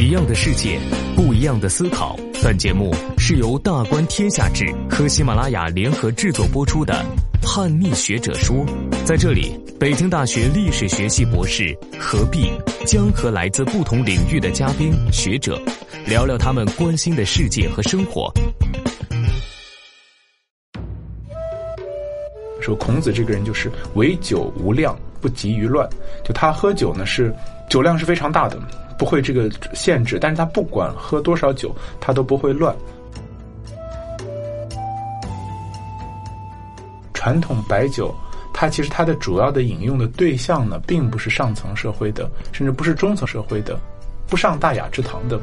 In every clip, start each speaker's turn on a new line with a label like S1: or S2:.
S1: 一样的世界，不一样的思考。本节目是由大观天下志和喜马拉雅联合制作播出的《叛逆学者说》。在这里，北京大学历史学系博士何必将和来自不同领域的嘉宾学者聊聊他们关心的世界和生活。
S2: 说孔子这个人就是唯酒无量，不急于乱。就他喝酒呢，是酒量是非常大的，不会这个限制。但是他不管喝多少酒，他都不会乱。传统白酒，它其实它的主要的饮用的对象呢，并不是上层社会的，甚至不是中层社会的，不上大雅之堂的。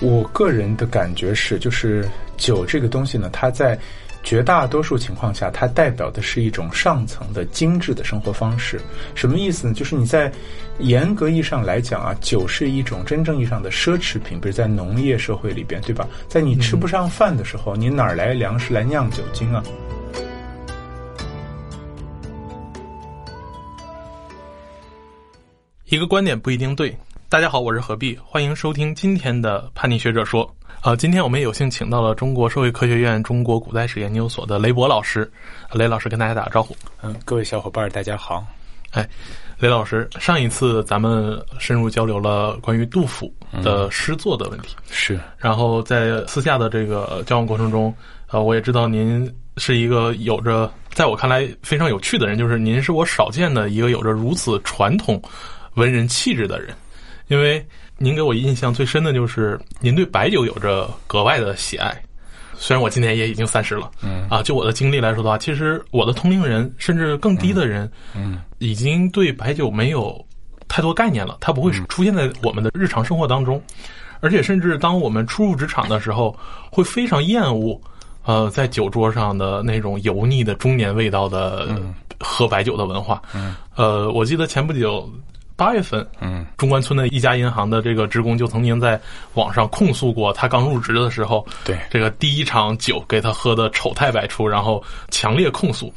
S2: 我个人的感觉是，就是酒这个东西呢，它在绝大多数情况下，它代表的是一种上层的精致的生活方式。什么意思呢？就是你在严格意义上来讲啊，酒是一种真正意义上的奢侈品。比如在农业社会里边，对吧？在你吃不上饭的时候，你哪来粮食来酿酒精啊？
S3: 一个观点不一定对。大家好，我是何必，欢迎收听今天的叛逆学者说。呃，今天我们有幸请到了中国社会科学院中国古代史研究所的雷博老师，雷老师跟大家打个招呼。
S2: 嗯，各位小伙伴，大家好。
S3: 哎，雷老师，上一次咱们深入交流了关于杜甫的诗作的问题，
S2: 是。
S3: 然后在私下的这个交往过程中，呃，我也知道您是一个有着在我看来非常有趣的人，就是您是我少见的一个有着如此传统文人气质的人。因为您给我印象最深的就是您对白酒有着格外的喜爱，虽然我今年也已经三十了，嗯。啊，就我的经历来说的话，其实我的同龄人甚至更低的人，嗯，已经对白酒没有太多概念了，它不会出现在我们的日常生活当中，而且甚至当我们初入职场的时候，会非常厌恶，呃，在酒桌上的那种油腻的中年味道的喝白酒的文化，嗯，呃，我记得前不久。八月份，嗯，中关村的一家银行的这个职工就曾经在网上控诉过，他刚入职的时候，
S2: 对
S3: 这个第一场酒给他喝的丑态百出，然后强烈控诉。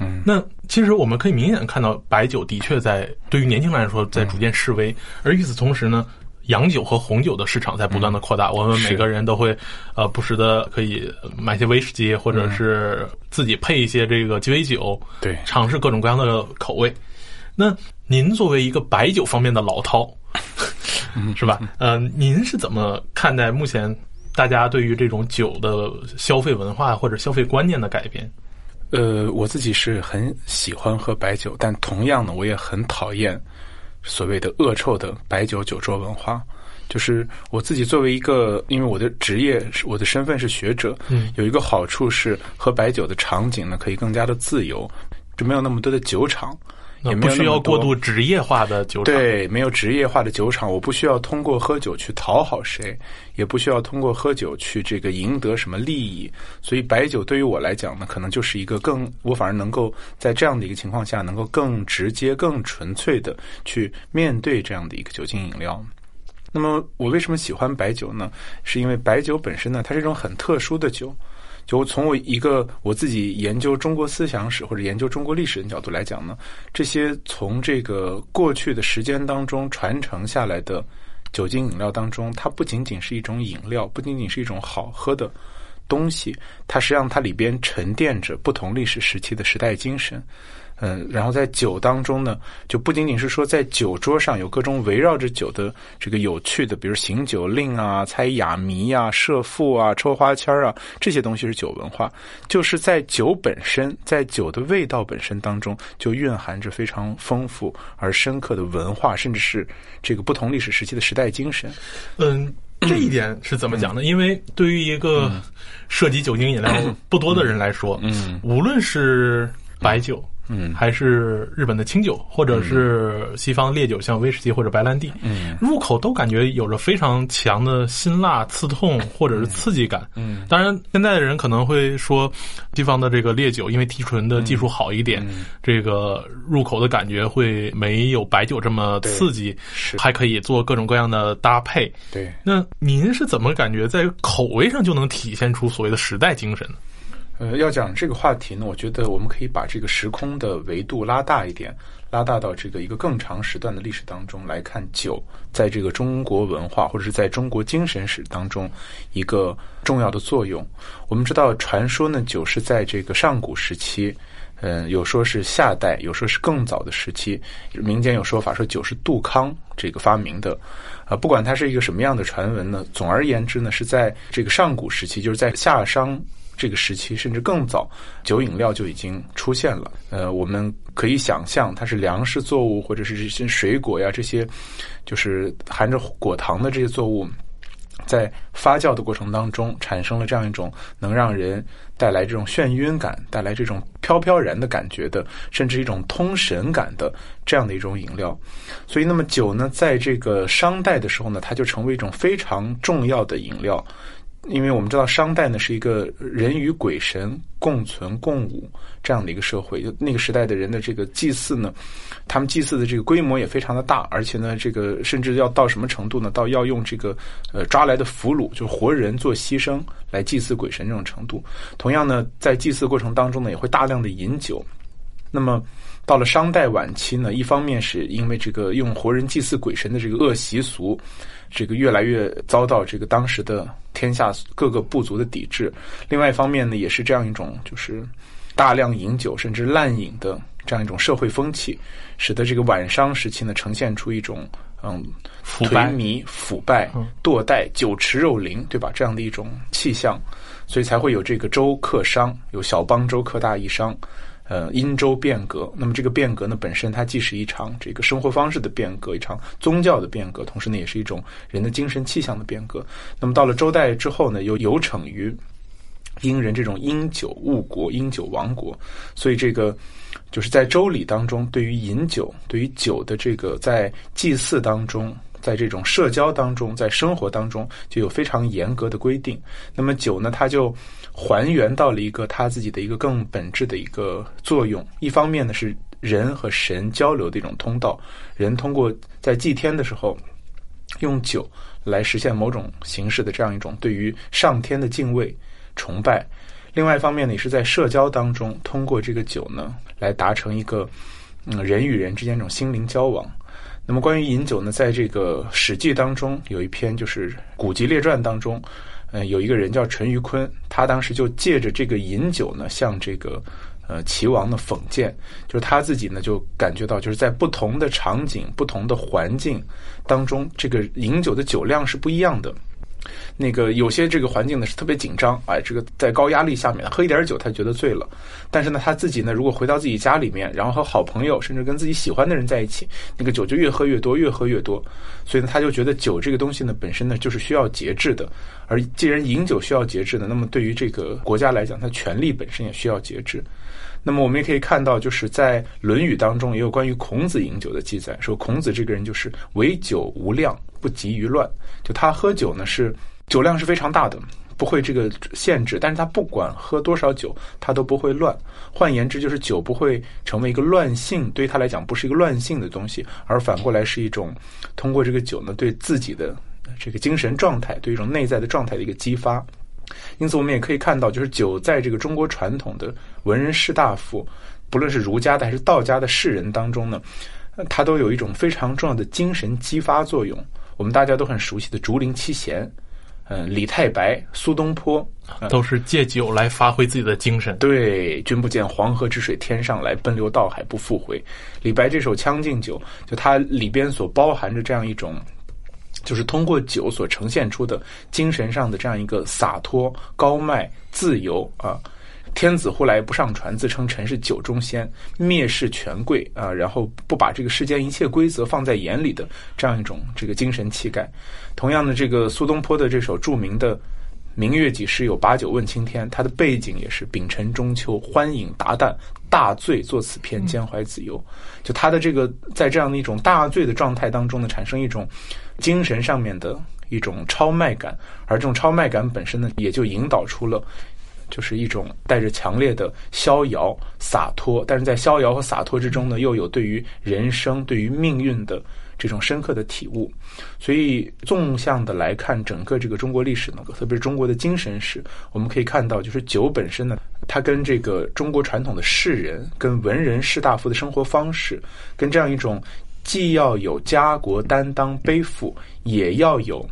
S3: 嗯，那其实我们可以明显看到，白酒的确在对于年轻人来说在逐渐式微，而与此同时呢，洋酒和红酒的市场在不断的扩大。我们每个人都会呃不时的可以买些威士忌，或者是自己配一些这个鸡尾酒，
S2: 对，
S3: 尝试各种各样的口味。那您作为一个白酒方面的老饕，是吧？嗯，您是怎么看待目前大家对于这种酒的消费文化或者消费观念的改变？
S2: 呃，我自己是很喜欢喝白酒，但同样呢，我也很讨厌所谓的恶臭的白酒酒桌文化。就是我自己作为一个，因为我的职业是我的身份是学者，嗯，有一个好处是喝白酒的场景呢可以更加的自由，就没有那么多的酒厂。也
S3: 不需要过度职业化的酒厂，
S2: 对，没有职业化的酒厂，我不需要通过喝酒去讨好谁，也不需要通过喝酒去这个赢得什么利益。所以白酒对于我来讲呢，可能就是一个更，我反而能够在这样的一个情况下，能够更直接、更纯粹的去面对这样的一个酒精饮料。那么我为什么喜欢白酒呢？是因为白酒本身呢，它是一种很特殊的酒。就从我一个我自己研究中国思想史或者研究中国历史的角度来讲呢，这些从这个过去的时间当中传承下来的酒精饮料当中，它不仅仅是一种饮料，不仅仅是一种好喝的东西，它实际上它里边沉淀着不同历史时期的时代精神。嗯，然后在酒当中呢，就不仅仅是说在酒桌上有各种围绕着酒的这个有趣的，比如行酒令啊、猜哑谜啊、设赋啊、抽花签啊，这些东西是酒文化。就是在酒本身，在酒的味道本身当中，就蕴含着非常丰富而深刻的文化，甚至是这个不同历史时期的时代精神。
S3: 嗯，这一点是怎么讲呢？因为对于一个涉及酒精饮料不多的人来说，嗯，无论是白酒。嗯，还是日本的清酒，或者是西方烈酒，像威士忌或者白兰地，嗯，入口都感觉有着非常强的辛辣、刺痛或者是刺激感。嗯，当然，现在的人可能会说，西方的这个烈酒因为提纯的技术好一点，这个入口的感觉会没有白酒这么刺激，
S2: 是。
S3: 还可以做各种各样的搭配。
S2: 对，
S3: 那您是怎么感觉在口味上就能体现出所谓的时代精神？
S2: 呃，要讲这个话题呢，我觉得我们可以把这个时空的维度拉大一点，拉大到这个一个更长时段的历史当中来看酒在这个中国文化或者是在中国精神史当中一个重要的作用。我们知道，传说呢，酒是在这个上古时期，嗯，有说是夏代，有说是更早的时期，民间有说法说酒是杜康这个发明的。啊，不管它是一个什么样的传闻呢，总而言之呢，是在这个上古时期，就是在夏商。这个时期甚至更早，酒饮料就已经出现了。呃，我们可以想象，它是粮食作物或者是这些水果呀，这些就是含着果糖的这些作物，在发酵的过程当中，产生了这样一种能让人带来这种眩晕感、带来这种飘飘然的感觉的，甚至一种通神感的这样的一种饮料。所以，那么酒呢，在这个商代的时候呢，它就成为一种非常重要的饮料。因为我们知道商代呢是一个人与鬼神共存共舞这样的一个社会，就那个时代的人的这个祭祀呢，他们祭祀的这个规模也非常的大，而且呢，这个甚至要到什么程度呢？到要用这个呃抓来的俘虏，就活人做牺牲来祭祀鬼神这种程度。同样呢，在祭祀过程当中呢，也会大量的饮酒。那么到了商代晚期呢，一方面是因为这个用活人祭祀鬼神的这个恶习俗。这个越来越遭到这个当时的天下各个部族的抵制。另外一方面呢，也是这样一种就是大量饮酒甚至滥饮的这样一种社会风气，使得这个晚商时期呢呈现出一种嗯颓靡、腐败、堕怠、酒池肉林，对吧？这样的一种气象，所以才会有这个周克商，有小邦周克大义商。呃，殷周变革，那么这个变革呢，本身它既是一场这个生活方式的变革，一场宗教的变革，同时呢，也是一种人的精神气象的变革。那么到了周代之后呢，又有逞于殷人这种因酒误国、因酒亡国，所以这个就是在周礼当中，对于饮酒、对于酒的这个在祭祀当中。在这种社交当中，在生活当中就有非常严格的规定。那么酒呢，它就还原到了一个它自己的一个更本质的一个作用。一方面呢，是人和神交流的一种通道，人通过在祭天的时候用酒来实现某种形式的这样一种对于上天的敬畏、崇拜。另外一方面呢，也是在社交当中通过这个酒呢来达成一个嗯人与人之间这种心灵交往。那么关于饮酒呢，在这个《史记》当中有一篇，就是《古籍列传》当中，呃，有一个人叫陈于坤，他当时就借着这个饮酒呢，向这个呃齐王呢讽谏，就是他自己呢就感觉到，就是在不同的场景、不同的环境当中，这个饮酒的酒量是不一样的。那个有些这个环境呢是特别紧张，哎，这个在高压力下面喝一点酒他觉得醉了，但是呢他自己呢如果回到自己家里面，然后和好朋友甚至跟自己喜欢的人在一起，那个酒就越喝越多，越喝越多，所以呢他就觉得酒这个东西呢本身呢就是需要节制的，而既然饮酒需要节制的，那么对于这个国家来讲，它权力本身也需要节制。那么我们也可以看到，就是在《论语》当中也有关于孔子饮酒的记载，说孔子这个人就是唯酒无量，不急于乱。就他喝酒呢，是酒量是非常大的，不会这个限制。但是他不管喝多少酒，他都不会乱。换言之，就是酒不会成为一个乱性，对他来讲不是一个乱性的东西，而反过来是一种通过这个酒呢，对自己的这个精神状态，对一种内在的状态的一个激发。因此，我们也可以看到，就是酒在这个中国传统的文人士大夫，不论是儒家的还是道家的士人当中呢，它都有一种非常重要的精神激发作用。我们大家都很熟悉的竹林七贤，嗯，李太白、苏东坡，
S3: 都是借酒来发挥自己的精神。
S2: 对，君不见黄河之水天上来，奔流到海不复回。李白这首《将进酒》，就它里边所包含着这样一种。就是通过酒所呈现出的精神上的这样一个洒脱、高迈、自由啊！天子呼来不上船，自称臣是酒中仙，蔑视权贵啊，然后不把这个世间一切规则放在眼里的这样一种这个精神气概。同样的，这个苏东坡的这首著名的。明月几时有？把酒问青天。他的背景也是秉承中秋，欢饮达旦，大醉作此篇，兼怀子由。就他的这个在这样的一种大醉的状态当中呢，产生一种精神上面的一种超迈感，而这种超迈感本身呢，也就引导出了就是一种带着强烈的逍遥洒脱，但是在逍遥和洒脱之中呢，又有对于人生、对于命运的这种深刻的体悟。所以，纵向的来看整个这个中国历史呢，特别是中国的精神史，我们可以看到，就是酒本身呢，它跟这个中国传统的士人、跟文人士大夫的生活方式，跟这样一种既要有家国担当背负，也要有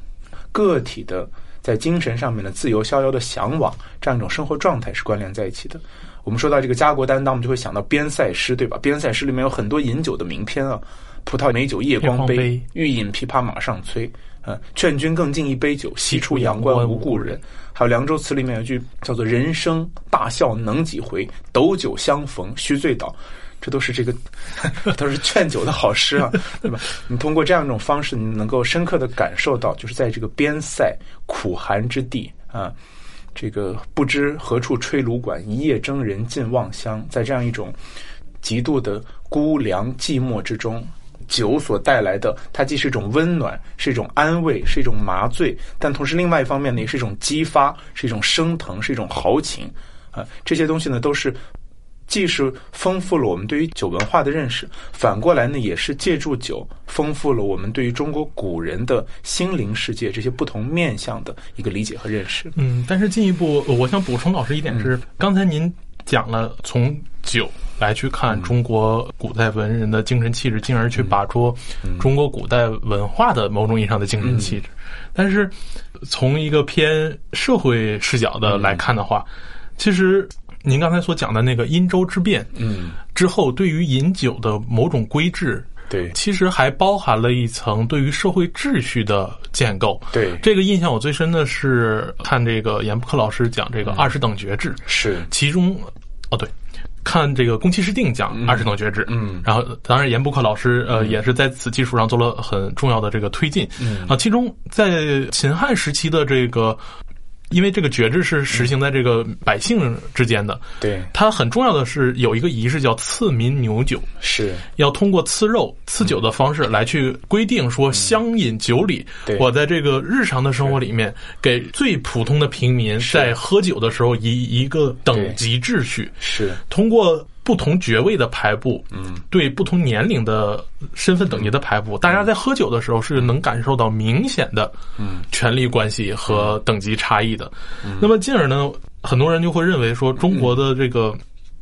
S2: 个体的。在精神上面的自由逍遥的向往，这样一种生活状态是关联在一起的。我们说到这个家国担当，我们就会想到边塞诗，对吧？边塞诗里面有很多饮酒的名篇啊，“葡萄美酒夜光杯，欲饮琵琶马上催。”嗯，“劝君更尽一杯酒，西出阳关无故人。”还有《凉州词》里面有句叫做“人生大笑能几回，斗酒相逢须醉倒。”这都是这个，都是劝酒的好诗啊，对吧？你通过这样一种方式，你能够深刻的感受到，就是在这个边塞苦寒之地啊，这个不知何处吹芦管，一夜征人尽望乡，在这样一种极度的孤凉寂寞之中，酒所带来的，它既是一种温暖，是一种安慰，是一种麻醉，但同时另外一方面呢，也是一种激发，是一种升腾，是一种豪情啊，这些东西呢，都是。既是丰富了我们对于酒文化的认识，反过来呢，也是借助酒丰富了我们对于中国古人的心灵世界这些不同面向的一个理解和认识。
S3: 嗯，但是进一步，我想补充老师一点是，刚才您讲了从酒来去看中国古代文人的精神气质，进而去把捉中国古代文化的某种意义上的精神气质。但是从一个偏社会视角的来看的话，其实。您刚才所讲的那个殷周之变，
S2: 嗯，
S3: 之后对于饮酒的某种规制，
S2: 对，
S3: 其实还包含了一层对于社会秩序的建构。
S2: 对，
S3: 这个印象我最深的是看这个严布克老师讲这个二十等爵制，
S2: 是。
S3: 其中，哦对，看这个宫崎市定讲二十等爵制，
S2: 嗯，
S3: 然后当然严布克老师呃也是在此基础上做了很重要的这个推进，
S2: 嗯。
S3: 啊，其中在秦汉时期的这个。因为这个爵制是实行在这个百姓之间的，
S2: 对。
S3: 它很重要的是有一个仪式叫赐民牛酒，
S2: 是。
S3: 要通过赐肉、赐酒的方式来去规定说乡饮酒礼。我在这个日常的生活里面，给最普通的平民在喝酒的时候以一个等级秩序，
S2: 是。
S3: 通过。不同爵位的排布，
S2: 嗯，
S3: 对不同年龄的身份等级的排布，大家在喝酒的时候是能感受到明显的，
S2: 嗯，
S3: 权力关系和等级差异的。那么进而呢，很多人就会认为说，中国的这个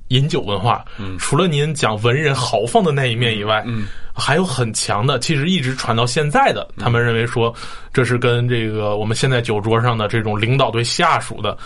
S3: 饮酒文化，
S2: 嗯，
S3: 除了您讲文人豪放的那一面以外，
S2: 嗯，
S3: 还有很强的，其实一直传到现在的，他们认为说，这是跟这个我们现在酒桌上的这种领导对下属的。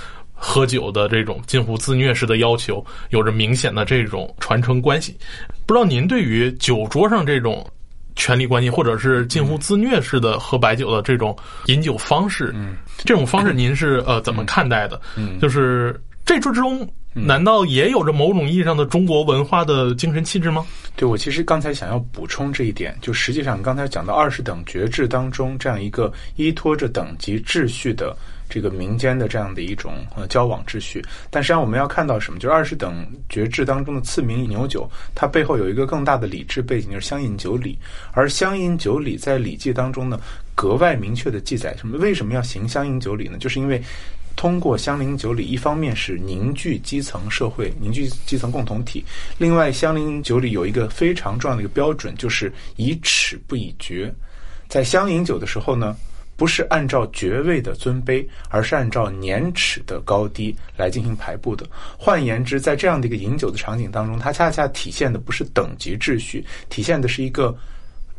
S3: 喝酒的这种近乎自虐式的要求，有着明显的这种传承关系。不知道您对于酒桌上这种权力关系，或者是近乎自虐式的喝白酒的这种饮酒方式，
S2: 嗯，
S3: 这种方式您是呃怎么看待的？
S2: 嗯，
S3: 就是这之中难道也有着某种意义上的中国文化的精神气质吗？
S2: 对，我其实刚才想要补充这一点，就实际上刚才讲到二十等爵制当中这样一个依托着等级秩序的。这个民间的这样的一种呃交往秩序，但实际上我们要看到什么？就是二十等爵制当中的赐名牛酒，它背后有一个更大的礼制背景，就是乡饮酒礼。而乡饮酒礼在《礼记》当中呢，格外明确的记载什么？为什么要行乡饮酒礼呢？就是因为通过乡饮酒礼，一方面是凝聚基层社会，凝聚基层共同体；另外，乡饮酒礼有一个非常重要的一个标准，就是以尺不以爵。在乡饮酒的时候呢。不是按照爵位的尊卑，而是按照年齿的高低来进行排布的。换言之，在这样的一个饮酒的场景当中，它恰恰体现的不是等级秩序，体现的是一个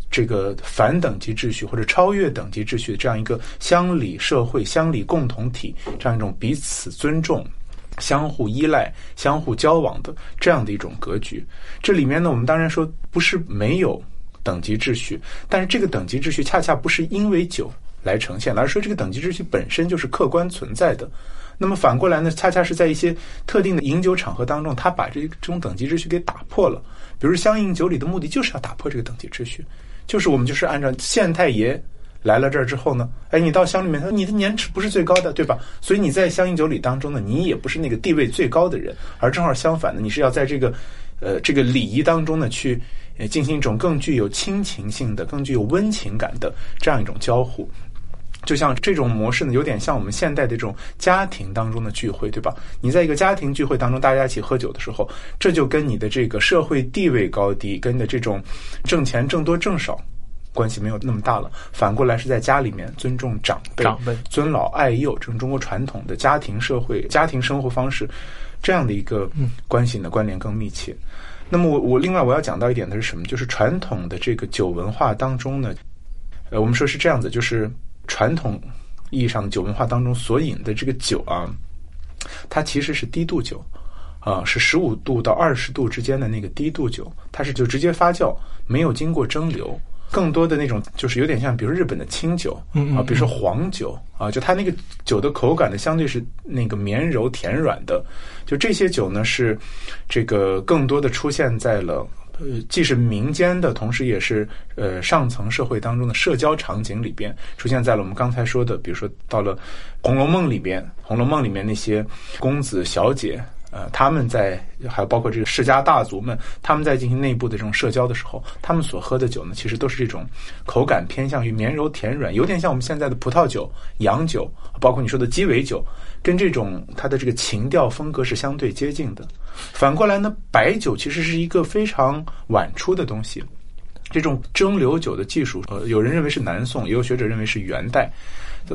S2: 这个反等级秩序或者超越等级秩序的这样一个乡里社会、乡里共同体这样一种彼此尊重、相互依赖、相互交往的这样的一种格局。这里面呢，我们当然说不是没有等级秩序，但是这个等级秩序恰恰不是因为酒。来呈现，而说这个等级秩序本身就是客观存在的。那么反过来呢，恰恰是在一些特定的饮酒场合当中，他把这这种等级秩序给打破了。比如乡饮酒礼的目的就是要打破这个等级秩序，就是我们就是按照县太爷来了这儿之后呢，哎，你到乡里面，你的年齿不是最高的，对吧？所以你在乡饮酒礼当中呢，你也不是那个地位最高的人，而正好相反的，你是要在这个呃这个礼仪当中呢去进行一种更具有亲情性的、更具有温情感的这样一种交互。就像这种模式呢，有点像我们现代的这种家庭当中的聚会，对吧？你在一个家庭聚会当中，大家一起喝酒的时候，这就跟你的这个社会地位高低，跟你的这种挣钱挣多挣少。关系没有那么大了，反过来是在家里面尊重长辈、
S3: 长辈
S2: 尊老爱幼，这种中国传统的家庭社会、家庭生活方式，这样的一个关系呢关联更密切。那么我我另外我要讲到一点的是什么？就是传统的这个酒文化当中呢，呃，我们说是这样子，就是传统意义上的酒文化当中所饮的这个酒啊，它其实是低度酒。啊，是十五度到二十度之间的那个低度酒，它是就直接发酵，没有经过蒸馏。更多的那种就是有点像，比如日本的清酒啊，比如说黄酒啊，就它那个酒的口感呢，相对是那个绵柔甜软的。就这些酒呢，是这个更多的出现在了呃，既是民间的，同时也是呃上层社会当中的社交场景里边，出现在了我们刚才说的，比如说到了《红楼梦》里边，《红楼梦》里面那些公子小姐。呃，他们在还有包括这个世家大族们，他们在进行内部的这种社交的时候，他们所喝的酒呢，其实都是这种口感偏向于绵柔甜软，有点像我们现在的葡萄酒、洋酒，包括你说的鸡尾酒，跟这种它的这个情调风格是相对接近的。反过来呢，白酒其实是一个非常晚出的东西，这种蒸馏酒的技术，呃，有人认为是南宋，也有学者认为是元代。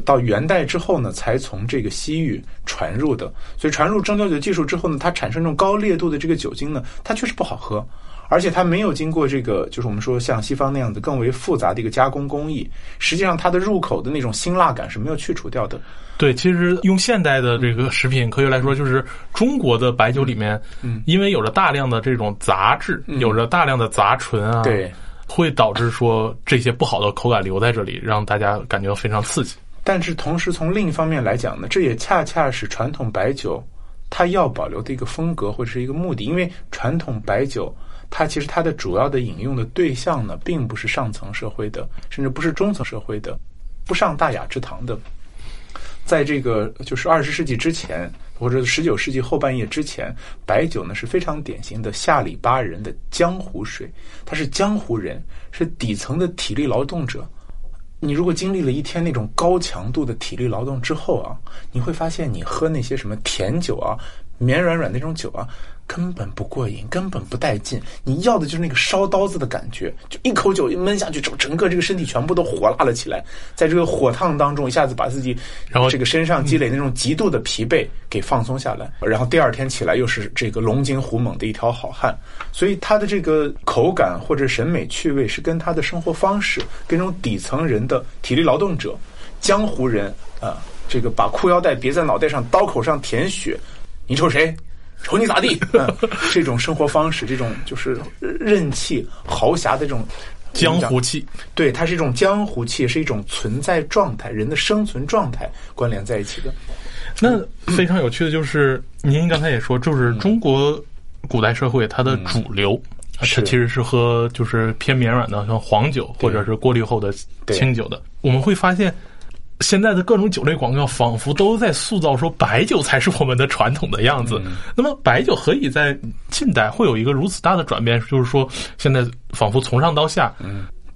S2: 到元代之后呢，才从这个西域传入的。所以传入蒸馏酒技术之后呢，它产生这种高烈度的这个酒精呢，它确实不好喝，而且它没有经过这个，就是我们说像西方那样的更为复杂的一个加工工艺。实际上，它的入口的那种辛辣感是没有去除掉的。
S3: 对，其实用现代的这个食品科学来说，就是中国的白酒里面，嗯，因为有着大量的这种杂质，有着大量的杂醇啊，
S2: 对，
S3: 会导致说这些不好的口感留在这里，让大家感觉到非常刺激。
S2: 但是同时，从另一方面来讲呢，这也恰恰是传统白酒它要保留的一个风格或者是一个目的。因为传统白酒它其实它的主要的饮用的对象呢，并不是上层社会的，甚至不是中层社会的，不上大雅之堂的。在这个就是二十世纪之前，或者十九世纪后半叶之前，白酒呢是非常典型的下里巴人的江湖水，他是江湖人，是底层的体力劳动者。你如果经历了一天那种高强度的体力劳动之后啊，你会发现你喝那些什么甜酒啊、绵软软那种酒啊。根本不过瘾，根本不带劲。你要的就是那个烧刀子的感觉，就一口酒一闷下去，整整个这个身体全部都火辣了起来，在这个火烫当中，一下子把自己
S3: 然后
S2: 这个身上积累那种极度的疲惫给放松下来，然后第二天起来又是这个龙精虎猛的一条好汉。所以他的这个口感或者审美趣味是跟他的生活方式，跟这种底层人的体力劳动者、江湖人啊，这个把裤腰带别在脑袋上，刀口上舔血，你瞅谁？瞅你咋地？这种生活方式，这种就是任气豪侠的这种
S3: 江湖气，
S2: 对，它是一种江湖气，是一种存在状态，人的生存状态关联在一起的。
S3: 那非常有趣的就是，您刚才也说，就是中国古代社会它的主流，它其实是喝就是偏绵软的，像黄酒或者是过滤后的清酒的。我们会发现。现在的各种酒类广告仿佛都在塑造说白酒才是我们的传统的样子。那么白酒何以在近代会有一个如此大的转变？就是说现在仿佛从上到下，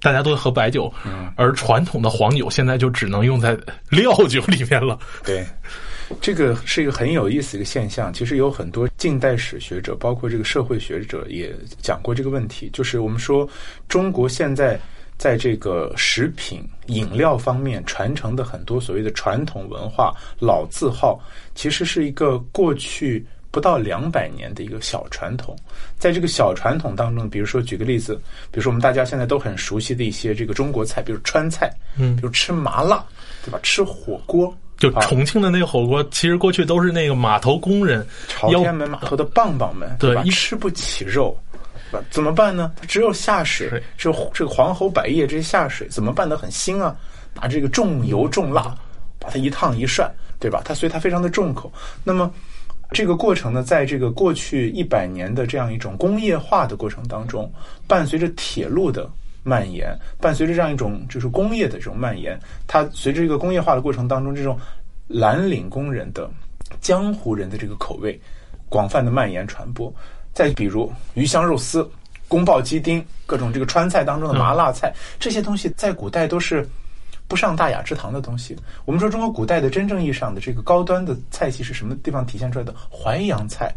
S3: 大家都在喝白酒，而传统的黄酒现在就只能用在料酒里面了。
S2: 对，这个是一个很有意思的一个现象。其实有很多近代史学者，包括这个社会学者也讲过这个问题。就是我们说中国现在。在这个食品饮料方面传承的很多所谓的传统文化老字号，其实是一个过去不到两百年的一个小传统。在这个小传统当中，比如说举个例子，比如说我们大家现在都很熟悉的一些这个中国菜，比如川菜，嗯，比如吃麻辣，对吧？吃火锅，
S3: 就重庆的那个火锅，其实过去都是那个码头工人，
S2: 朝天门码头的棒棒们，对吧？吃不起肉。怎么办呢？只有下水，只有这个黄喉百叶这些下水，怎么办呢？很腥啊！拿这个重油重辣，把它一烫一涮，对吧？它所以它非常的重口。那么这个过程呢，在这个过去一百年的这样一种工业化的过程当中，伴随着铁路的蔓延，伴随着这样一种就是工业的这种蔓延，它随着这个工业化的过程当中，这种蓝领工人的江湖人的这个口味广泛的蔓延传播。再比如鱼香肉丝、宫爆鸡丁，各种这个川菜当中的麻辣菜，这些东西在古代都是不上大雅之堂的东西。我们说中国古代的真正意义上的这个高端的菜系是什么地方体现出来的？淮扬菜、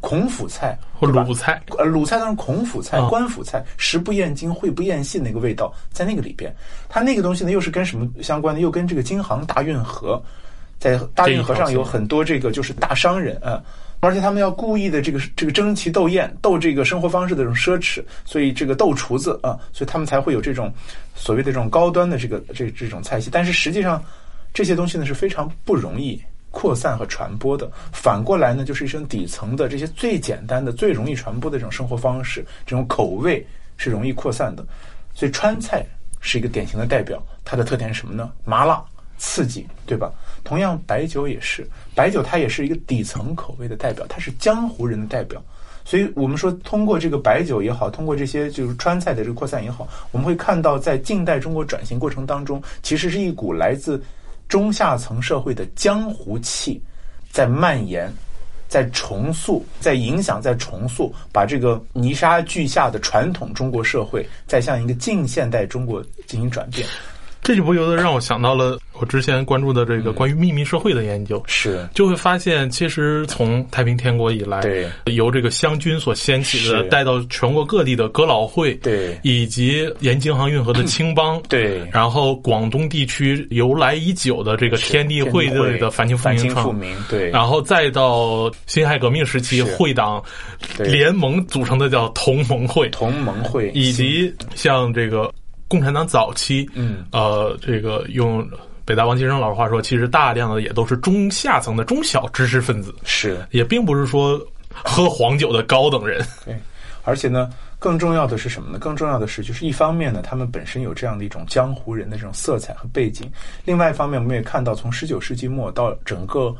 S2: 孔府菜
S3: 鲁菜，
S2: 呃，鲁菜当然孔府菜、
S3: 啊
S2: 官府菜，食不厌精，荟不厌细那个味道在那个里边。它那个东西呢，又是跟什么相关的？又跟这个京杭大运河，在大运河上有很多这个就是大商人啊。而且他们要故意的这个这个争奇斗艳，斗这个生活方式的这种奢侈，所以这个斗厨子啊，所以他们才会有这种所谓的这种高端的这个这这种菜系。但是实际上，这些东西呢是非常不容易扩散和传播的。反过来呢，就是一种底层的这些最简单的、最容易传播的这种生活方式，这种口味是容易扩散的。所以川菜是一个典型的代表，它的特点是什么呢？麻辣、刺激，对吧？同样，白酒也是，白酒它也是一个底层口味的代表，它是江湖人的代表。所以我们说，通过这个白酒也好，通过这些就是川菜的这个扩散也好，我们会看到，在近代中国转型过程当中，其实是一股来自中下层社会的江湖气在蔓延。在重塑，在影响，在重塑，把这个泥沙俱下的传统中国社会，再向一个近现代中国进行转变。
S3: 这就不由得让我想到了我之前关注的这个关于秘密社会的研究。
S2: 是。
S3: 就会发现，其实从太平天国以来，
S2: 对。
S3: 由这个湘军所掀起的带到全国各地的哥老会，
S2: 对。
S3: 以及沿京杭运河的青帮，
S2: 对。
S3: 然后广东地区由来已久的这个天地会的反清复
S2: 反清复明，对，
S3: 然后再到辛亥革命时期，会党联盟组成的叫同盟会，
S2: 同盟会
S3: 以及像这个共产党早期，
S2: 嗯，
S3: 呃，这个用北大王金生老师话说，其实大量的也都是中下层的中小知识分子，
S2: 是
S3: 也并不是说喝黄酒的高等人。
S2: 对，而且呢，更重要的是什么呢？更重要的是，就是一方面呢，他们本身有这样的一种江湖人的这种色彩和背景；另外一方面，我们也看到，从十九世纪末到整个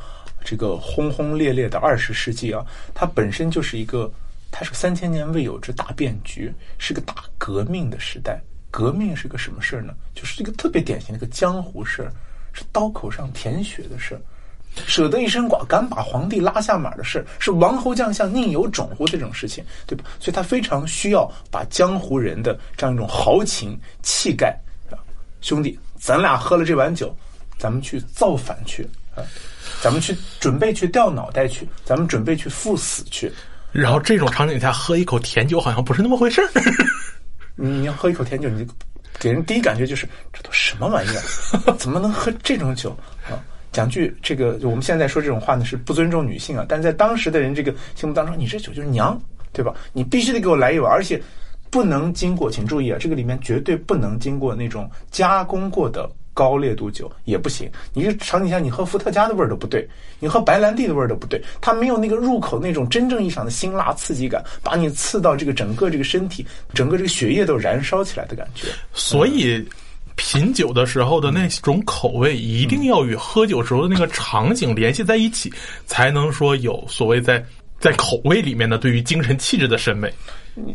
S2: 这个轰轰烈烈的二十世纪啊，它本身就是一个，它是个三千年未有之大变局，是个大革命的时代。革命是个什么事儿呢？就是一个特别典型的一个江湖事儿，是刀口上舔血的事儿。舍得一身剐，敢把皇帝拉下马的事儿，是王侯将相宁有种乎这种事情，对吧？所以他非常需要把江湖人的这样一种豪情气概，兄弟，咱俩喝了这碗酒，咱们去造反去啊，咱们去准备去掉脑袋去，咱们准备去赴死去。
S3: 然后这种场景下喝一口甜酒好像不是那么回事儿。
S2: 你你要喝一口甜酒，你就给人第一感觉就是这都什么玩意儿？怎么能喝这种酒啊？讲句这个，我们现在说这种话呢是不尊重女性啊，但是在当时的人这个心目当中，你这酒就是娘，对吧？你必须得给我来一碗，而且不能经过，请注意啊，这个里面绝对不能经过那种加工过的高烈度酒也不行。你这场景下，你喝伏特加的味儿都不对，你喝白兰地的味儿都不对，它没有那个入口那种真正意义上的辛辣刺激感，把你刺到这个整个这个身体，整个这个血液都燃烧起来的感觉。
S3: 所以。品酒的时候的那种口味，一定要与喝酒时候的那个场景联系在一起，才能说有所谓在在口味里面的对于精神气质的审美。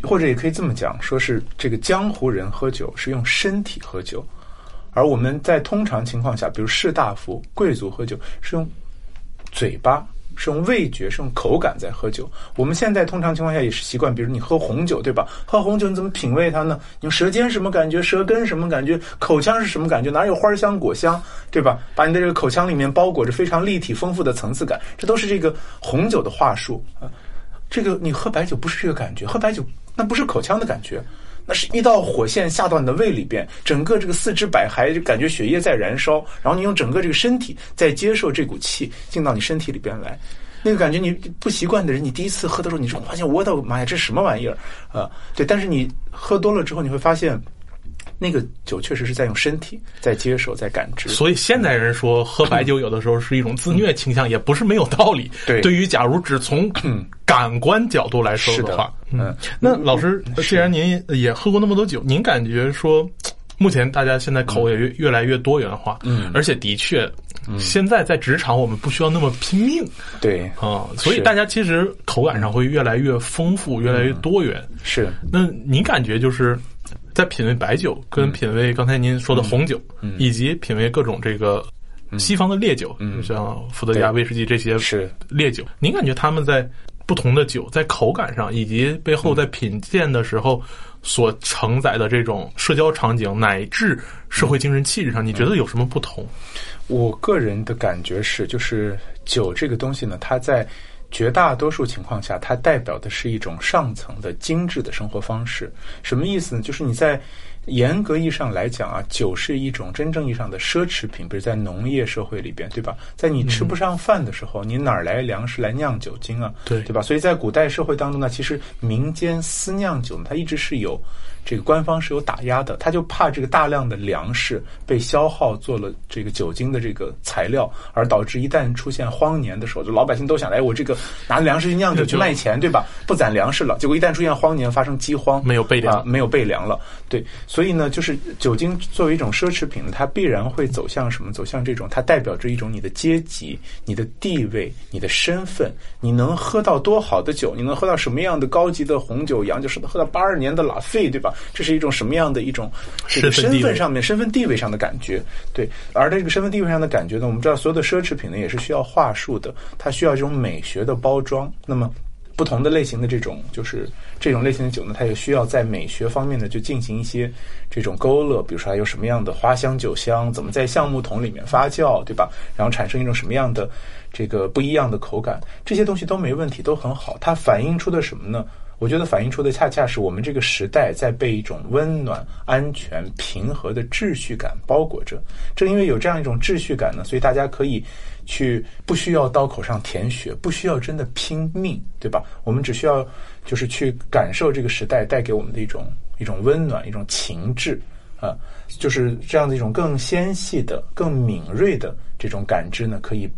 S2: 或者也可以这么讲，说是这个江湖人喝酒是用身体喝酒，而我们在通常情况下，比如士大夫、贵族喝酒是用嘴巴。是用味觉，是用口感在喝酒。我们现在通常情况下也是习惯，比如你喝红酒，对吧？喝红酒你怎么品味它呢？你舌尖什么感觉？舌根什么感觉？口腔是什么感觉？哪有花香果香，对吧？把你的这个口腔里面包裹着非常立体丰富的层次感，这都是这个红酒的话术啊。这个你喝白酒不是这个感觉，喝白酒那不是口腔的感觉。那是一道火线下到你的胃里边，整个这个四肢百骸就感觉血液在燃烧，然后你用整个这个身体在接受这股气进到你身体里边来，那个感觉你不习惯的人，你第一次喝的时候，你说发现我的妈呀，这什么玩意儿啊？对，但是你喝多了之后，你会发现。那个酒确实是在用身体在接受，在感知。
S3: 所以现代人说喝白酒有的时候是一种自虐倾向，也不是没有道理。
S2: 对。
S3: 对于假如只从感官角度来说
S2: 的
S3: 话，
S2: 嗯，
S3: 那老师，既然您也喝过那么多酒，您感觉说，目前大家现在口味越越来越多元化，
S2: 嗯。
S3: 而且的确，现在在职场我们不需要那么拼命。
S2: 对，
S3: 啊，所以大家其实口感上会越来越丰富，越来越多元。
S2: 是。
S3: 那您感觉就是在品味白酒，跟品味刚才您说的红酒，以及品味各种这个西方的烈酒，
S2: 嗯。
S3: 像伏特加、威士忌这些
S2: 是。
S3: 烈酒，您感觉他们在不同的酒在口感上，以及背后在品鉴的时候所承载的这种社交场景乃至社会精神气质上，你觉得有什么不同？
S2: 我个人的感觉是，就是酒这个东西呢，它在绝大多数情况下，它代表的是一种上层的精致的生活方式。什么意思呢？就是你在严格意义上来讲啊，酒是一种真正意义上的奢侈品，比如在农业社会里边，对吧？在你吃不上饭的时候，你哪儿来粮食来酿酒精啊？
S3: 对
S2: 对吧？所以在古代社会当中呢，其实民间私酿酒呢，它一直是有这个官方是有打压的，他就怕这个大量的粮食被消耗做了这个酒精的这个材料，而导致一旦出现荒年的时候，就老百姓都想，哎，我这个拿粮食去酿酒去卖钱，对吧？不攒粮食了，结果一旦出现荒年，发生饥荒，
S3: 没有备粮
S2: 啊，没有备粮了，对，所以呢，就是酒精作为一种奢侈品，它必然会走向什么？走向这种，它代表着一种你的阶级、你的地位、你的身份，你能喝到多好的酒，你能喝到什么样的高级的红酒、洋酒，是喝到八二年的拉菲，对吧？这是一种什么样的一种这个身
S3: 身份
S2: 上面、身份地位上的感觉？对，而这个身份地位上的感觉呢，我们知道所有的奢侈品呢也是需要话术的，它需要这种美学的包装。那么。不同的类型的这种，就是这种类型的酒呢，它也需要在美学方面呢，就进行一些这种勾勒，比如说它有什么样的花香酒香，怎么在橡木桶里面发酵，对吧？然后产生一种什么样的这个不一样的口感，这些东西都没问题，都很好。它反映出的什么呢？我觉得反映出的恰恰是我们这个时代在被一种温暖、安全、平和的秩序感包裹着。正因为有这样一种秩序感呢，所以大家可以去不需要刀口上舔血，不需要真的拼命，对吧？我们只需要就是去感受这个时代带给我们的一种一种温暖、一种情致啊，就是这样的一种更纤细的、更敏锐的这种感知呢，可以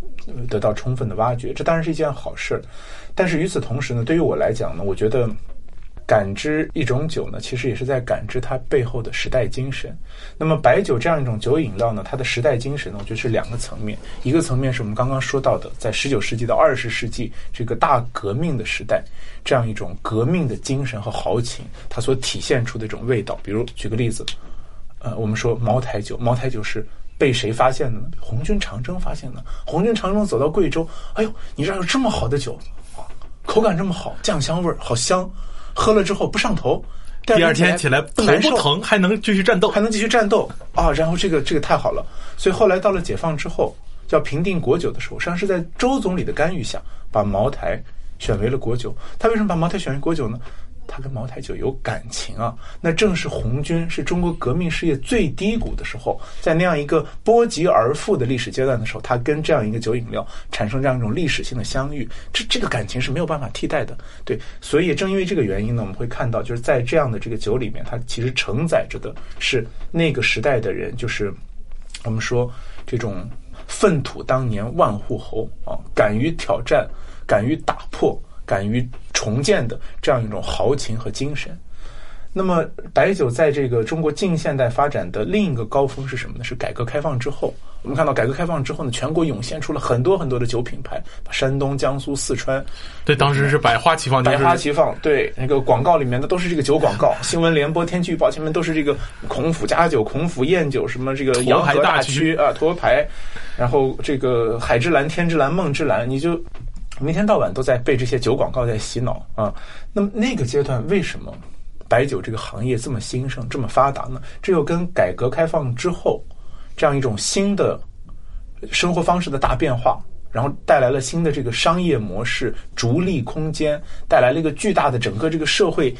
S2: 得到充分的挖掘。这当然是一件好事儿，但是与此同时呢，对于我来讲呢，我觉得。感知一种酒呢，其实也是在感知它背后的时代精神。那么白酒这样一种酒饮料呢，它的时代精神呢，我觉得是两个层面。一个层面是我们刚刚说到的，在十九世纪到二十世纪这个大革命的时代，这样一种革命的精神和豪情，它所体现出的这种味道。比如举个例子，呃，我们说茅台酒，茅台酒是被谁发现的呢？红军长征发现的。红军长征走到贵州，哎呦，你这儿有这么好的酒，口感这么好，酱香味儿好香。喝了之后不上头，
S3: 第二天起来头
S2: 不难受
S3: 不疼，还能继续战斗
S2: 还。能继续战斗啊！然后这个这个太好了，所以后来到了解放之后，要评定国酒的时候，实际上是在周总理的干预下，把茅台选为了国酒。他为什么把茅台选为国酒呢？他跟茅台酒有感情啊！那正是红军是中国革命事业最低谷的时候，在那样一个波及而富的历史阶段的时候，他跟这样一个酒饮料产生这样一种历史性的相遇，这这个感情是没有办法替代的。对，所以正因为这个原因呢，我们会看到，就是在这样的这个酒里面，它其实承载着的是那个时代的人，就是我们说这种粪土当年万户侯啊，敢于挑战、敢于打破、敢于重建的这样一种豪情和精神。那么，白酒在这个中国近现代发展的另一个高峰是什么呢？是改革开放之后。我们看到改革开放之后呢，全国涌现出了很多很多的酒品牌，山东、江苏、四川
S3: 对，当时是百花齐放，就
S2: 百花齐放，对那个广告里面的都是这个酒广告，新闻联播、天气预报前面都是这个孔府佳酒、孔府宴酒，什么这个洋河大曲啊，沱牌，然后这个海之蓝、天之蓝、梦之蓝，你就每天到晚都在被这些酒广告在洗脑啊。那么那个阶段为什么白酒这个行业这么兴盛、这么发达呢？这又跟改革开放之后这样一种新的生活方式的大变化，然后带来了新的这个商业模式、逐利空间，带来了一个巨大的整个这个社会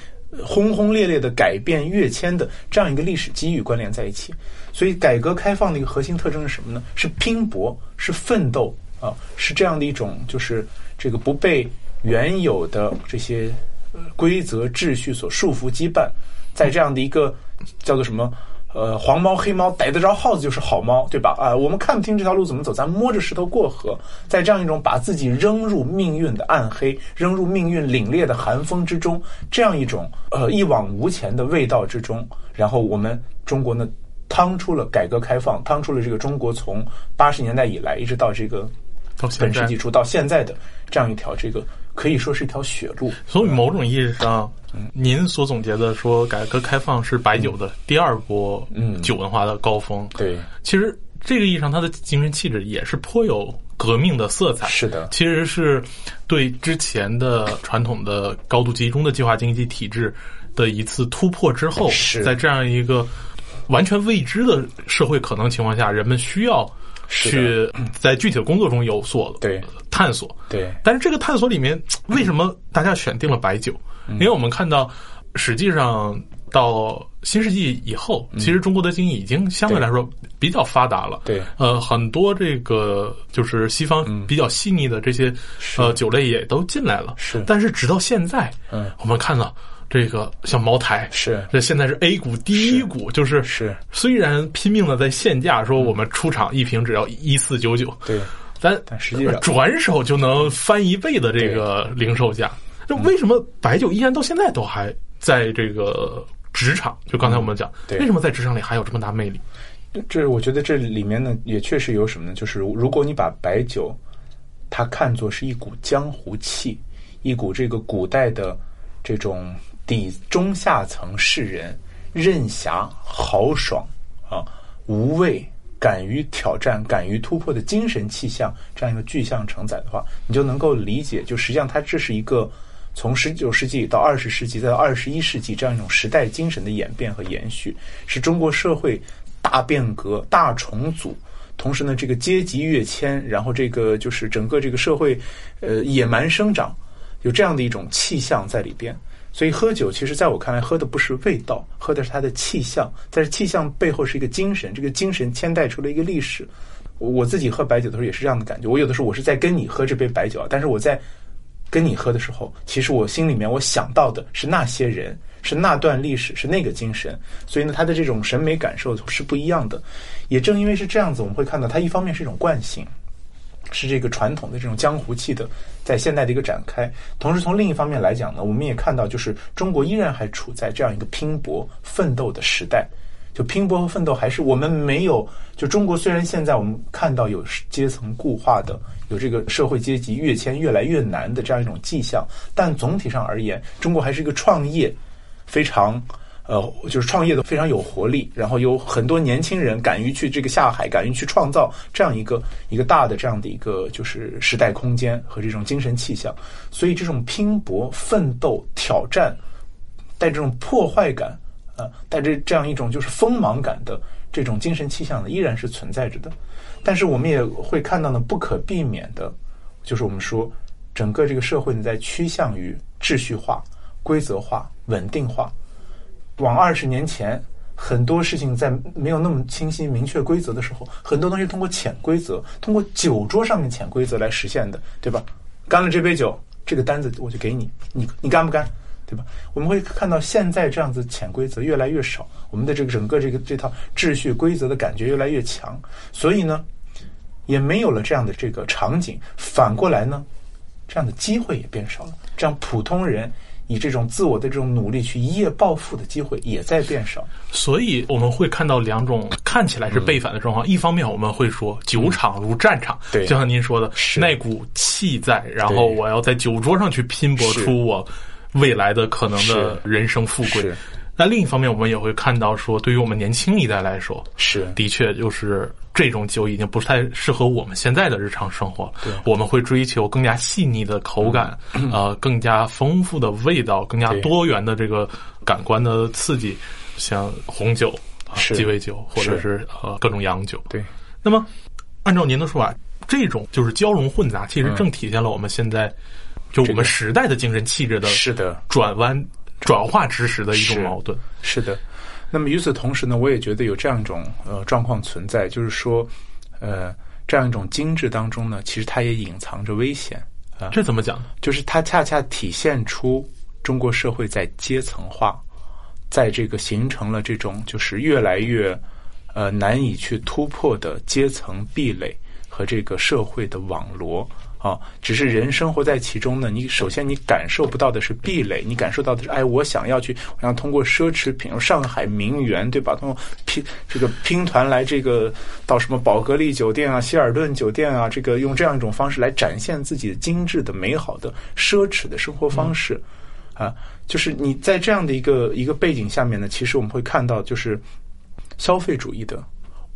S2: 轰轰烈烈的改变跃迁的这样一个历史机遇关联在一起。所以，改革开放的一个核心特征是什么呢？是拼搏，是奋斗啊，是这样的一种就是这个不被原有的这些规则秩序所束缚羁绊，在这样的一个叫做什么？呃，黄猫黑猫逮得着耗子就是好猫，对吧？啊、我们看不清这条路怎么走，咱摸着石头过河，在这样一种把自己扔入命运的暗黑、扔入命运凛冽的寒风之中，这样一种呃一往无前的味道之中，然后我们中国呢，趟出了改革开放，趟出了这个中国从八十年代以来一直到这个
S3: 到
S2: 本世纪初到现在的这样一条这个可以说是一条血路。
S3: 所以某种意义上，嗯您所总结的说改革开放是白酒的第二波
S2: 嗯
S3: 酒文化的高峰。
S2: 对，
S3: 其实这个意义上，它的精神气质也是颇有革命的色彩。
S2: 是的
S3: 其实是对之前的传统的高度集中的计划经济体制的一次突破之后，
S2: 是
S3: 在这样一个完全未知的社会可能情况下，人们需要
S2: 是
S3: 去在具体的工作中有所
S2: 对。
S3: 探索。
S2: 对。
S3: 但是这个探索里面，为什么大家选定了白酒？
S2: 嗯。
S3: 因为我们看到，实际上到新世纪以后，其实中国的经济已经相对来说比较发达了。
S2: 嗯对。
S3: 呃，很多这个就是西方比较细腻的这些呃酒类也都进来了。
S2: 是。
S3: 但是直到现在，
S2: 嗯。
S3: 我们看到这个像茅台
S2: 是
S3: 这现在是 A 股第一股，就是
S2: 是
S3: 虽然拼命的在限价说我们出厂一瓶只要一四九九，
S2: 对
S3: 但
S2: 但实际上
S3: 转手就能翻一倍的这个零售价。就为什么白酒依然到现在都还在这个职场？就刚才我们讲，
S2: 对
S3: 为什么在职场里还有这么大魅力？
S2: 这我觉得这里面呢，也确实有什么呢？就是如果你把白酒，它看作是一股江湖气，一股这个古代的这种底中下层士人任侠豪爽啊，无畏。敢于挑战、敢于突破的精神气象，这样一个具象承载的话，你就能够理解，就实际上它这是一个从十九世纪到二十世纪再到二十一世纪这样一种时代精神的演变和延续，是中国社会大变革、大重组。同时呢，这个阶级跃迁，然后这个就是整个这个社会，呃，野蛮生长，有这样的一种气象在里边。所以喝酒，其实在我看来，喝的不是味道，喝的是它的气象。但是气象背后是一个精神，这个精神牵带出了一个历史。我自己喝白酒的时候也是这样的感觉。我有的时候我是在跟你喝这杯白酒啊，但是我在跟你喝的时候，其实我心里面我想到的是那些人，是那段历史，是那个精神。所以呢，他的这种审美感受是不一样的。也正因为是这样子，我们会看到它一方面是一种惯性。是这个传统的这种江湖气的，在现代的一个展开。同时，从另一方面来讲呢，我们也看到，就是中国依然还处在这样一个拼搏奋斗的时代。就拼搏和奋斗，还是我们没有。就中国虽然现在我们看到有阶层固化的，有这个社会阶级跃迁越来越难的这样一种迹象，但总体上而言，中国还是一个创业非常。呃，就是创业的非常有活力，然后有很多年轻人敢于去这个下海，敢于去创造这样一个一个大的这样的一个就是时代空间和这种精神气象，所以这种拼搏、奋斗、挑战，带这种破坏感，啊、呃，带着这样一种就是锋芒感的这种精神气象呢，依然是存在着的。但是我们也会看到呢，不可避免的，就是我们说整个这个社会呢，在趋向于秩序化、规则化、稳定化。往二十年前，很多事情在没有那么清晰明确规则的时候，很多东西通过潜规则，通过酒桌上面潜规则来实现的，对吧？干了这杯酒，这个单子我就给你，你你干不干？对吧？我们会看到现在这样子潜规则越来越少，我们的这个整个这个这套秩序规则的感觉越来越强，所以呢，也没有了这样的这个场景。反过来呢，这样的机会也变少了，这样普通人。以这种自我的这种努力去一夜暴富的机会也在变少，
S3: 所以我们会看到两种看起来是背反的状况。一方面我们会说酒场如战场，
S2: 对，
S3: 就像您说的，
S2: 是。
S3: 那股气在，然后我要在酒桌上去拼搏出我未来的可能的人生富贵。那另一方面，我们也会看到说，对于我们年轻一代来说，
S2: 是
S3: 的确就是这种酒已经不太适合我们现在的日常生活。
S2: 对，
S3: 我们会追求更加细腻的口感，
S2: 嗯、
S3: 呃，更加丰富的味道，更加多元的这个感官的刺激，像红酒、啊、鸡尾酒或者是呃各种洋酒。
S2: 对。
S3: 那么，按照您的说法，这种就是交融混杂，其实正体现了我们现在、嗯、就我们时代的精神气质的
S2: 是的
S3: 转弯。转化知识的一种矛盾
S2: 是的，那么与此同时呢，我也觉得有这样一种呃状况存在，就是说，呃，这样一种精致当中呢，其实它也隐藏着危险啊。
S3: 这怎么讲呢？
S2: 就是它恰恰体现出中国社会在阶层化，在这个形成了这种就是越来越呃难以去突破的阶层壁垒和这个社会的网罗。啊，只是人生活在其中呢。你首先你感受不到的是壁垒，你感受到的是，哎，我想要去，我想通过奢侈品，上海名媛，对吧？通过拼这个拼团来这个到什么宝格丽酒店啊、希尔顿酒店啊，这个用这样一种方式来展现自己的精致的、美好的、奢侈的生活方式。啊，就是你在这样的一个一个背景下面呢，其实我们会看到，就是消费主义的、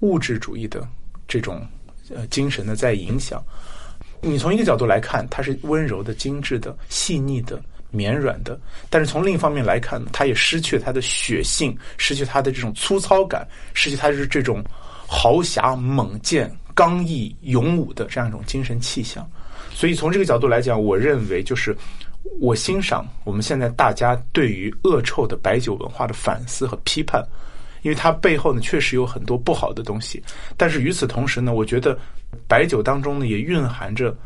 S2: 物质主义的这种呃精神的在影响。你从一个角度来看，它是温柔的、精致的、细腻的、绵软的。但是从另一方面来看，它也失去了它的血性，失去它的这种粗糙感，失去它是这种豪侠猛健、刚毅勇武的这样一种精神气象。所以从这个角度来讲，我认为就是我欣赏我们现在大家对于恶臭的白酒文化的反思和批判。因为它背后呢，确实有很多不好的东西，但是与此同时呢，我觉得白酒当中呢，也蕴含着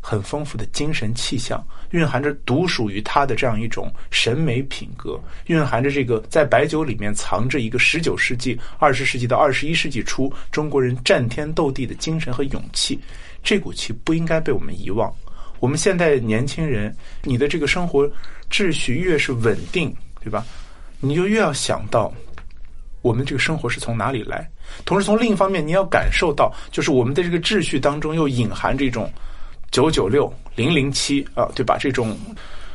S2: 很丰富的精神气象，蕴含着独属于它的这样一种审美品格，蕴含着这个在白酒里面藏着一个十九世纪、二十世纪到二十一世纪初中国人战天斗地的精神和勇气，这股气不应该被我们遗忘。我们现在年轻人，你的这个生活秩序越是稳定，对吧？你就越要想到。我们这个生活是从哪里来？同时，从另一方面，你要感受到，就是我们的这个秩序当中又隐含这种九九六、零零七啊，对吧？这种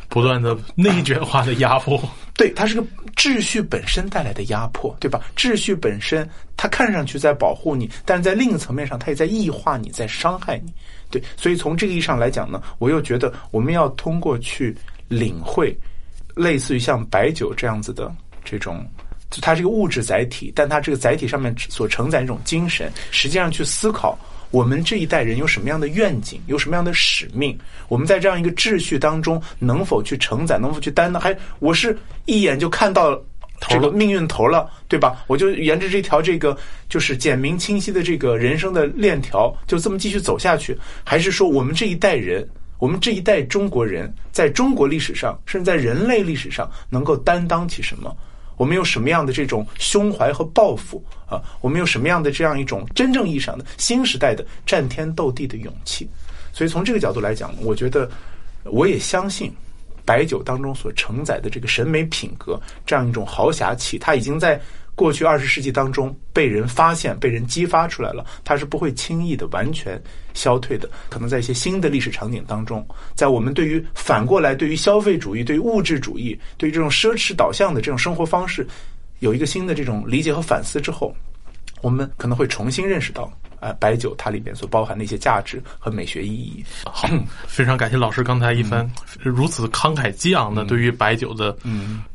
S3: 不断的内卷化的压迫，
S2: 对，它是个秩序本身带来的压迫，对吧？秩序本身，它看上去在保护你，但是在另一个层面上，它也在异化你，在伤害你。对，所以从这个意义上来讲呢，我又觉得我们要通过去领会，类似于像白酒这样子的这种。就它是一个物质载体，但它这个载体上面所承载一种精神，实际上去思考我们这一代人有什么样的愿景，有什么样的使命，我们在这样一个秩序当中能否去承载，能否去担当？还我是一眼就看到这个命运头了，对吧？我就沿着这条这个就是简明清晰的这个人生的链条，就这么继续走下去，还是说我们这一代人，我们这一代中国人，在中国历史上，甚至在人类历史上，能够担当起什么？我们有什么样的这种胸怀和抱负啊？我们有什么样的这样一种真正意义上的新时代的战天斗地的勇气？所以从这个角度来讲，我觉得我也相信白酒当中所承载的这个审美品格，这样一种豪侠气，它已经在。过去二十世纪当中被人发现、被人激发出来了，它是不会轻易的完全消退的。可能在一些新的历史场景当中，在我们对于反过来对于消费主义、对于物质主义、对于这种奢侈导向的这种生活方式，有一个新的这种理解和反思之后，我们可能会重新认识到。呃，白酒它里面所包含的一些价值和美学意义。
S3: 好，非常感谢老师刚才一番如此慷慨激昂的对于白酒的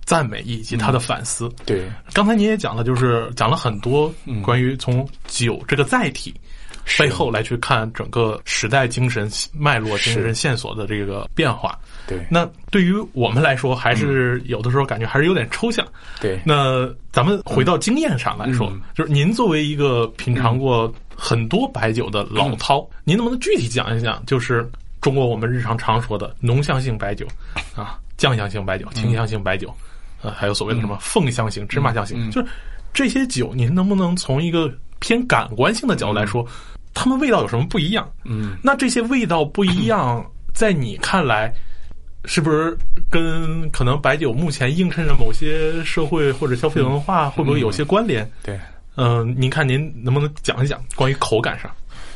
S3: 赞美以及他的反思。
S2: 对，
S3: 刚才您也讲了，就是讲了很多关于从酒这个载体背后来去看整个时代精神脉络、精神线索的这个变化。
S2: 对，
S3: 那对于我们来说，还是有的时候感觉还是有点抽象。
S2: 对，
S3: 那咱们回到经验上来说，就是您作为一个品尝过。很多白酒的老饕，您能不能具体讲一讲？就是中国我们日常常说的浓香型白酒，啊，酱香型白酒、清香型白酒，呃，还有所谓的什么凤香型、芝麻香型，就是这些酒，您能不能从一个偏感官性的角度来说，它们味道有什么不一样？
S2: 嗯，
S3: 那这些味道不一样，在你看来，是不是跟可能白酒目前映衬着某些社会或者消费文化，会不会有些关联？
S2: 对。
S3: 嗯，您看您能不能讲一讲关于口感上？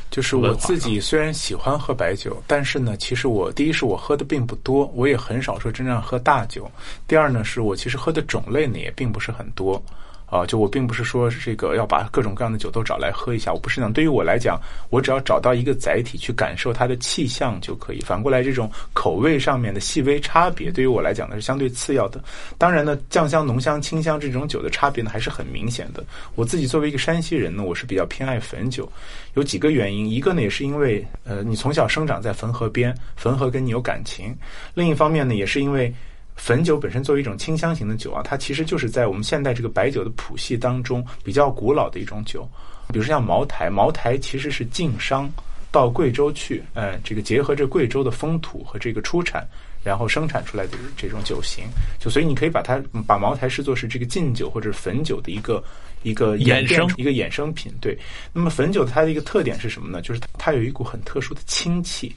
S2: 就是我自己虽然喜欢喝白酒，但是呢，其实我第一是我喝的并不多，我也很少说真正喝大酒。第二呢，是我其实喝的种类呢也并不是很多。啊，就我并不是说这个要把各种各样的酒都找来喝一下，我不是那样。对于我来讲，我只要找到一个载体去感受它的气象就可以。反过来，这种口味上面的细微差别，对于我来讲呢是相对次要的。当然呢，酱香、浓香、清香这种酒的差别呢还是很明显的。我自己作为一个山西人呢，我是比较偏爱汾酒，有几个原因。一个呢也是因为，呃，你从小生长在汾河边，汾河跟你有感情；另一方面呢，也是因为。汾酒本身作为一种清香型的酒啊，它其实就是在我们现代这个白酒的谱系当中比较古老的一种酒。比如说像茅台，茅台其实是晋商到贵州去，呃，这个结合着贵州的风土和这个出产，然后生产出来的这种酒型。就所以你可以把它把茅台视作是这个晋酒或者汾酒的一个一个
S3: 衍生
S2: 一个衍生品。对，那么汾酒它的一个特点是什么呢？就是它有一股很特殊的清气。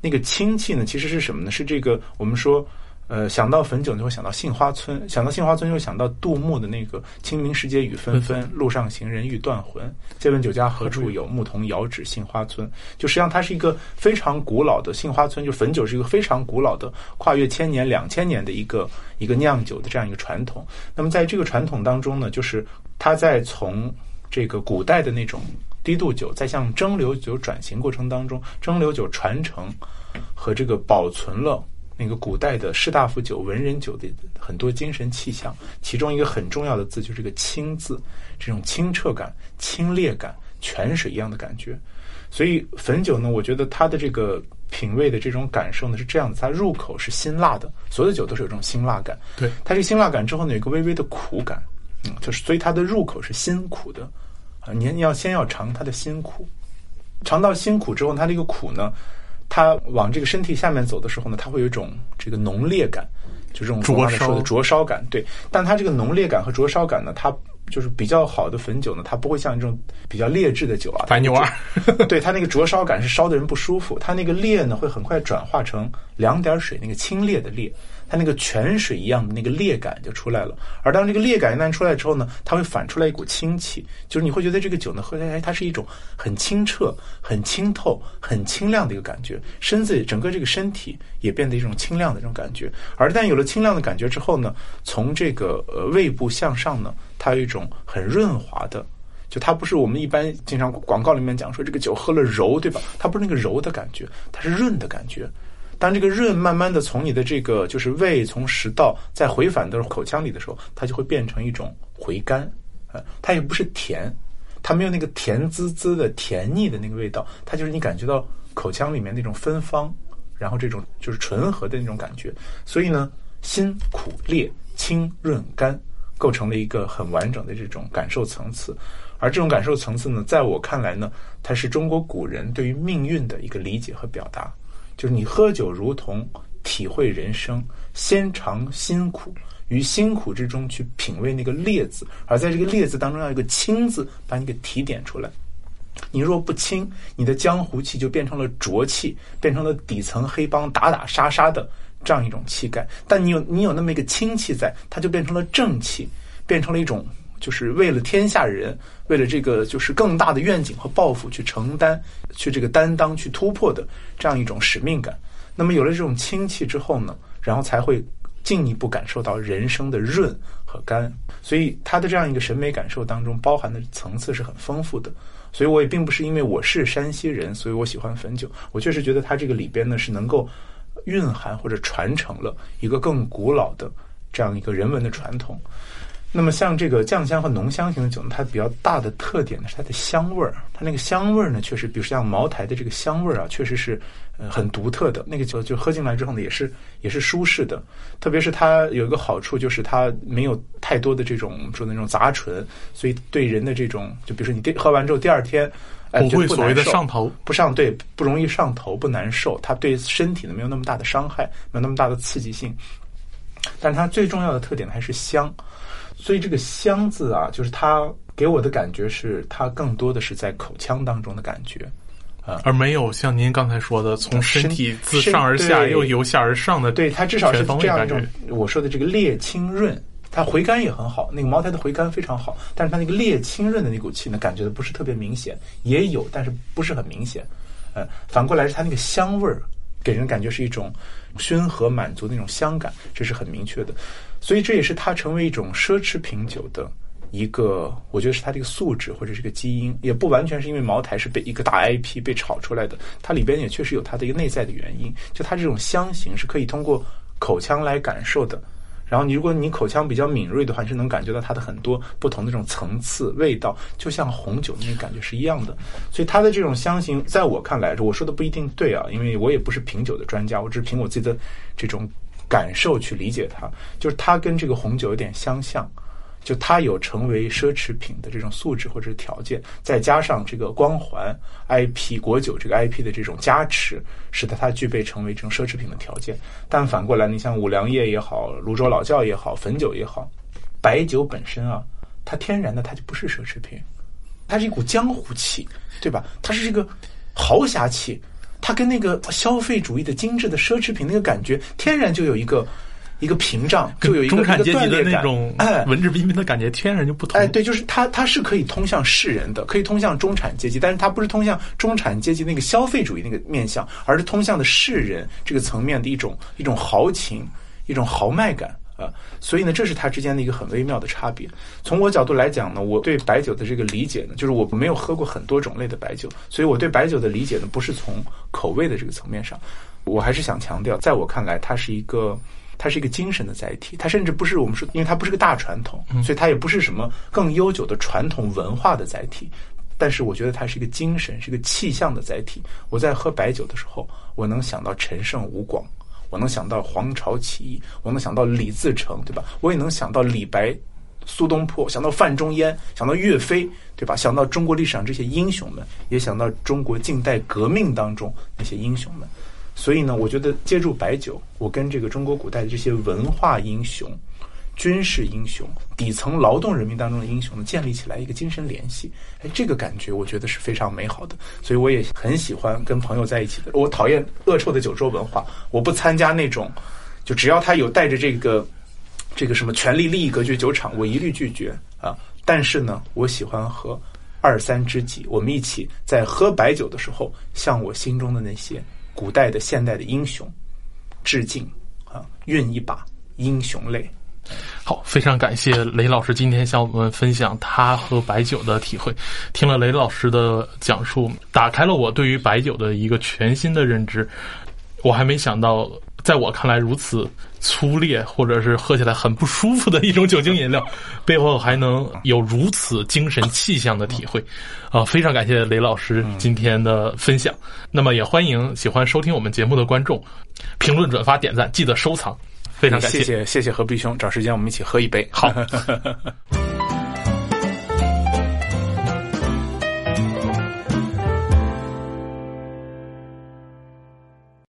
S2: 那个清气呢，其实是什么呢？是这个我们说。呃，想到汾酒，就会想到杏花村；想到杏花村，就会想到杜牧的那个“清明时节雨纷纷，路上行人欲断魂。借问酒家何处有？牧童遥指杏花村。”就实际上，它是一个非常古老的杏花村，就汾酒是一个非常古老的、跨越千年、两千年的一个一个酿酒的这样一个传统。那么，在这个传统当中呢，就是它在从这个古代的那种低度酒，在向蒸馏酒转型过程当中，蒸馏酒传承和这个保存了。那个古代的士大夫酒、文人酒的很多精神气象，其中一个很重要的字就是这个“清”字，这种清澈感、清冽感、泉水一样的感觉。所以汾酒呢，我觉得它的这个品味的这种感受呢是这样子，它入口是辛辣的，所有的酒都是有这种辛辣感。
S3: 对，
S2: 它这个辛辣感之后呢，有一个微微的苦感，嗯，就是所以它的入口是辛苦的啊。你你要先要尝它的辛苦，尝到辛苦之后，它这个苦呢，它往这个身体下面走的时候呢，它会有一种这个浓烈感，就这种
S3: 灼
S2: 我刚才说的
S3: 烧。
S2: 灼烧感。对，但它这个浓烈感和灼烧感呢，它就是比较好的汾酒呢，它不会像这种比较劣质的酒啊，
S3: 白牛二，
S2: 对它那个灼烧感是烧的人不舒服，它那个烈呢会很快转化成两点水那个清冽的冽，它那个泉水一样的那个冽感就出来了。而当这个冽感一旦出来之后呢，它会反出来一股清气，就是你会觉得这个酒呢喝起来，它是一种很清澈、很清透、很清亮的一个感觉，身子整个这个身体也变得一种清亮的这种感觉。而一旦有了清亮的感觉之后呢，从这个呃胃部向上呢，它有一种很润滑的。就它不是我们一般经常广告里面讲说这个酒喝了柔，对吧？它不是那个柔的感觉，它是润的感觉。当这个润慢慢的从你的这个就是胃从食道再回返到口腔里的时候，它就会变成一种回甘，呃，它也不是甜，它没有那个甜滋滋的甜腻的那个味道，它就是你感觉到口腔里面那种芬芳，然后这种就是醇和的那种感觉。所以呢，辛苦烈清润甘，构成了一个很完整的这种感受层次。而这种感受层次呢，在我看来呢，它是中国古人对于命运的一个理解和表达。就是你喝酒如同体会人生，先尝辛苦，于辛苦之中去品味那个烈字，而在这个烈字当中要一个清字，把你给提点出来。你若不清，你的江湖气就变成了浊气，变成了底层黑帮打打杀杀的这样一种气概。但你有你有那么一个清气在，它就变成了正气，变成了一种就是为了天下人，为了这个就是更大的愿景和抱负去承担、去这个担当、去突破的这样一种使命感。那么有了这种清气之后呢，然后才会进一步感受到人生的润和甘。所以他的这样一个审美感受当中包含的层次是很丰富的。所以我也并不是因为我是山西人，所以我喜欢汾酒。我确实觉得它这个里边呢是能够蕴含或者传承了一个更古老的这样一个人文的传统。那么像这个酱香和浓香型的酒呢，它比较大的特点呢是它的香味儿。它那个香味儿呢，确实，比如像茅台的这个香味儿啊，确实是呃很独特的。那个酒就喝进来之后呢，也是也是舒适的。特别是它有一个好处，就是它没有太多的这种我们说的那种杂醇，所以对人的这种，就比如说你第喝完之后第二天，哎，不
S3: 不会所谓的上头。
S2: 不上对，不容易上头，不难受，它对身体呢没有那么大的伤害，没有那么大的刺激性。但它最重要的特点还是香，所以这个香字啊，就是它给我的感觉是，它更多的是在口腔当中的感觉。
S3: 而没有像您刚才说的，从身体自上而下又由下而上的，
S2: 对，它至少是这样一种我说的这个烈清润，它回甘也很好，那个茅台的回甘非常好，但是它那个烈清润的那股气呢，感觉的不是特别明显，也有，但是不是很明显。呃，反过来是它那个香味儿，给人感觉是一种熏和满足的那种香感，这是很明确的。所以这也是它成为一种奢侈品酒的一个，我觉得是它这个素质或者是个基因，也不完全是因为茅台是被一个大 IP 被炒出来的，它里边也确实有它的一个内在的原因，就它这种香型是可以通过口腔来感受的。然后你如果你口腔比较敏锐的话，你是能感觉到它的很多不同的这种层次、味道，就像红酒那个感觉是一样的。所以它的这种香型，在我看来，我说的不一定对啊，因为我也不是品酒的专家，我只是凭我自己的这种感受去理解它。就是它跟这个红酒有点相像，就它有成为奢侈品的这种素质或者是条件，再加上这个光环 IP 国酒这个 IP 的这种加持，使得它具备成为这种奢侈品的条件。但反过来，你像五粮液也好，泸州老窖也好，汾酒也好，白酒本身啊，它天然的它就不是奢侈品，它是一股江湖气，对吧？它是这个豪侠气，它跟那个消费主义的精致的奢侈品那个感觉，天然就有一个一个屏障，就有一个
S3: 中产阶级的那种
S2: 哎。
S3: 文质彬彬的感觉，天然就不同。
S2: 哎，对，就是它，它是可以通向世人的，可以通向中产阶级，但是它不是通向中产阶级那个消费主义那个面向，而是通向的世人这个层面的一种一种豪情，一种豪迈感啊。所以呢，这是它之间的一个很微妙的差别。从我角度来讲呢，我对白酒的这个理解呢，就是我没有喝过很多种类的白酒，所以我对白酒的理解呢，不是从口味的这个层面上，我还是想强调，在我看来，它是一个。它是一个精神的载体，它甚至不是我们说，因为它不是个大传统，所以它也不是什么更悠久的传统文化的载体。但是我觉得它是一个精神，是一个气象的载体。我在喝白酒的时候，我能想到陈胜吴广，我能想到黄巢起义，我能想到李自成，对吧？我也能想到李白、苏东坡，想到范仲淹，想到岳飞，对吧？想到中国历史上这些英雄们，也想到中国近代革命当中那些英雄们。所以呢，我觉得借助白酒，我跟这个中国古代的这些文化英雄、军事英雄、底层劳动人民当中的英雄，建立起来一个精神联系。哎，这个感觉我觉得是非常美好的。所以我也很喜欢跟朋友在一起的。我讨厌恶臭的酒桌文化，我不参加那种，就只要他有带着这个这个什么权力利益格局酒场，我一律拒绝啊。但是呢，我喜欢和二三知己，我们一起在喝白酒的时候，向我心中的那些。古代的、现代的英雄，致敬啊！运一把英雄泪。
S3: 好，非常感谢雷老师今天向我们分享他喝白酒的体会。听了雷老师的讲述，打开了我对于白酒的一个全新的认知。我还没想到。在我看来，如此粗劣或者是喝起来很不舒服的一种酒精饮料，背后还能有如此精神气象的体会，啊，非常感谢雷老师今天的分享。那么也欢迎喜欢收听我们节目的观众，评论、转发、点赞，记得收藏。非常感谢，
S2: 谢谢谢谢何必兄，找时间我们一起喝一杯。
S3: 好。